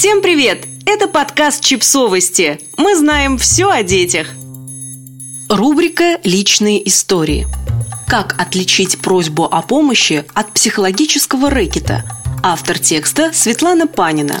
Всем привет! Это подкаст «Чипсовости». Мы знаем все о детях. Рубрика «Личные истории». Как отличить просьбу о помощи от психологического рэкета? Автор текста Светлана Панина.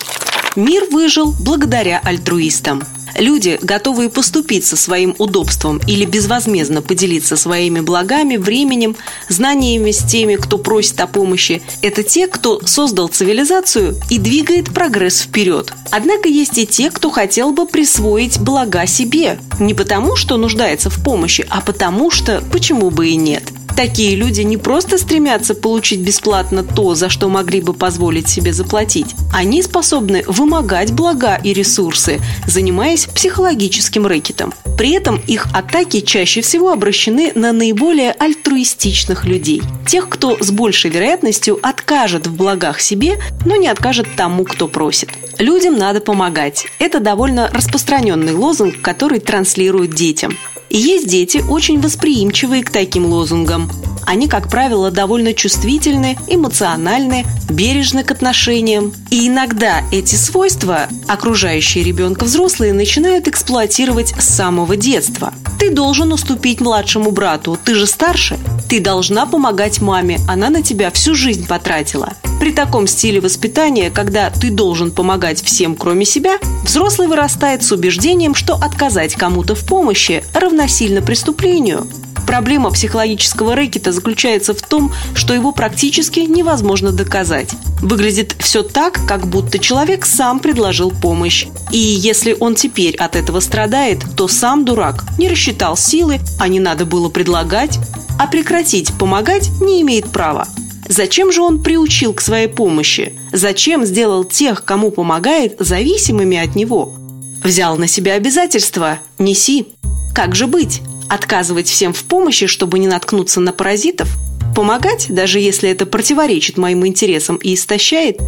Мир выжил благодаря альтруистам – Люди, готовые поступиться своим удобством или безвозмездно поделиться своими благами, временем, знаниями с теми, кто просит о помощи, это те, кто создал цивилизацию и двигает прогресс вперед. Однако есть и те, кто хотел бы присвоить блага себе. Не потому, что нуждается в помощи, а потому что почему бы и нет – Такие люди не просто стремятся получить бесплатно то, за что могли бы позволить себе заплатить. Они способны вымогать блага и ресурсы, занимаясь психологическим рэкетом. При этом их атаки чаще всего обращены на наиболее альтруистичных людей. Тех, кто с большей вероятностью откажет в благах себе, но не откажет тому, кто просит. Людям надо помогать. Это довольно распространенный лозунг, который транслируют детям. И есть дети, очень восприимчивые к таким лозунгам. Они, как правило, довольно чувствительны, эмоциональны, бережны к отношениям. И иногда эти свойства окружающие ребенка взрослые начинают эксплуатировать с самого детства. Ты должен уступить младшему брату, ты же старше. Ты должна помогать маме, она на тебя всю жизнь потратила. При таком стиле воспитания, когда ты должен помогать всем, кроме себя, взрослый вырастает с убеждением, что отказать кому-то в помощи равносильно преступлению. Проблема психологического рэкета заключается в том, что его практически невозможно доказать. Выглядит все так, как будто человек сам предложил помощь. И если он теперь от этого страдает, то сам дурак не рассчитал силы, а не надо было предлагать, а прекратить помогать не имеет права. Зачем же он приучил к своей помощи? Зачем сделал тех, кому помогает, зависимыми от него? Взял на себя обязательства – неси. Как же быть? Отказывать всем в помощи, чтобы не наткнуться на паразитов? Помогать, даже если это противоречит моим интересам и истощает?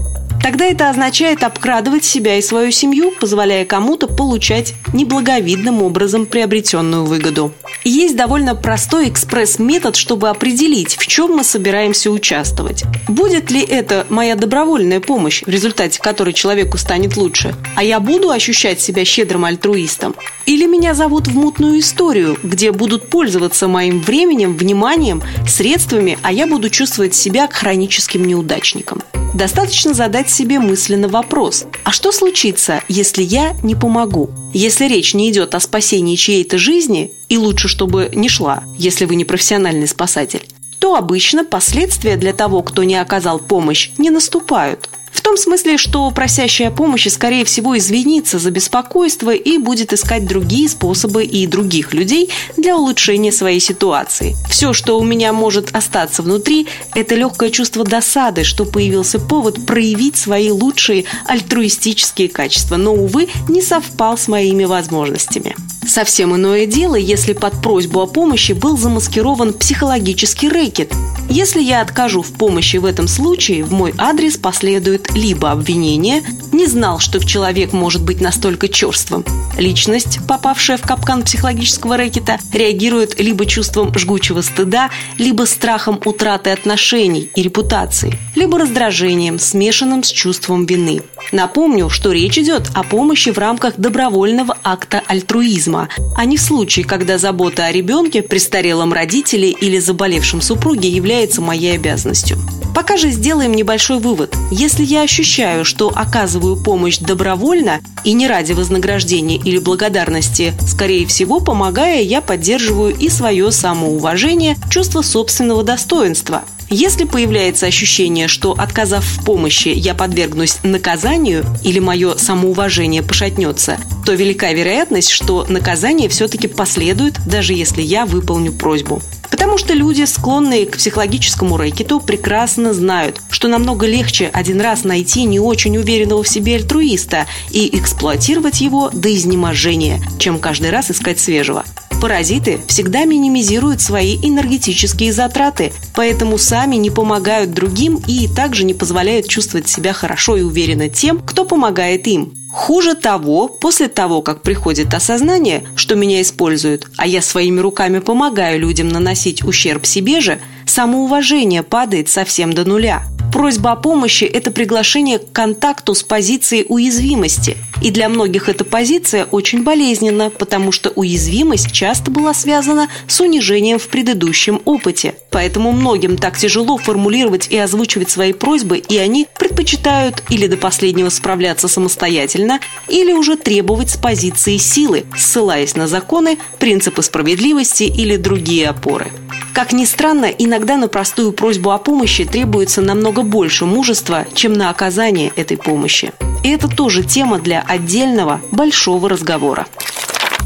Тогда это означает обкрадывать себя и свою семью, позволяя кому-то получать неблаговидным образом приобретенную выгоду. Есть довольно простой экспресс-метод, чтобы определить, в чем мы собираемся участвовать. Будет ли это моя добровольная помощь, в результате которой человеку станет лучше, а я буду ощущать себя щедрым альтруистом? Или меня зовут в мутную историю, где будут пользоваться моим временем, вниманием, средствами, а я буду чувствовать себя хроническим неудачником? Достаточно задать себе мысленно вопрос, а что случится, если я не помогу? Если речь не идет о спасении чьей-то жизни, и лучше, чтобы не шла, если вы не профессиональный спасатель, то обычно последствия для того, кто не оказал помощь, не наступают. В том смысле, что просящая о помощи, скорее всего, извинится за беспокойство и будет искать другие способы и других людей для улучшения своей ситуации. Все, что у меня может остаться внутри, это легкое чувство досады, что появился повод проявить свои лучшие альтруистические качества, но, увы, не совпал с моими возможностями. Совсем иное дело, если под просьбу о помощи был замаскирован психологический рэкет. Если я откажу в помощи в этом случае, в мой адрес последует либо обвинение «не знал, что человек может быть настолько черствым». Личность, попавшая в капкан психологического рэкета, реагирует либо чувством жгучего стыда, либо страхом утраты отношений и репутации, либо раздражением, смешанным с чувством вины. Напомню, что речь идет о помощи в рамках добровольного акта альтруизма, а не в случае, когда забота о ребенке, престарелом родителе или заболевшем супруге является моей обязанностью. Пока же сделаем небольшой вывод. Если я ощущаю, что оказываю помощь добровольно и не ради вознаграждения или благодарности, скорее всего, помогая, я поддерживаю и свое самоуважение, чувство собственного достоинства. Если появляется ощущение, что отказав в помощи, я подвергнусь наказанию или мое самоуважение пошатнется, то велика вероятность, что наказание все-таки последует, даже если я выполню просьбу. Потому что люди, склонные к психологическому рэкету, прекрасно знают, что намного легче один раз найти не очень уверенного в себе альтруиста и эксплуатировать его до изнеможения, чем каждый раз искать свежего. Паразиты всегда минимизируют свои энергетические затраты, поэтому сами не помогают другим и также не позволяют чувствовать себя хорошо и уверенно тем, кто помогает им. Хуже того, после того, как приходит осознание, что меня используют, а я своими руками помогаю людям наносить ущерб себе же, самоуважение падает совсем до нуля. Просьба о помощи – это приглашение к контакту с позицией уязвимости. И для многих эта позиция очень болезненна, потому что уязвимость часто была связана с унижением в предыдущем опыте. Поэтому многим так тяжело формулировать и озвучивать свои просьбы, и они предпочитают или до последнего справляться самостоятельно, или уже требовать с позиции силы, ссылаясь на законы, принципы справедливости или другие опоры. Как ни странно, иногда на простую просьбу о помощи требуется намного больше мужества, чем на оказание этой помощи. И это тоже тема для отдельного большого разговора.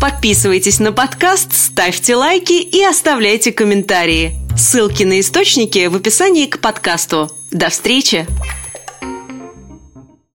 Подписывайтесь на подкаст, ставьте лайки и оставляйте комментарии. Ссылки на источники в описании к подкасту. До встречи!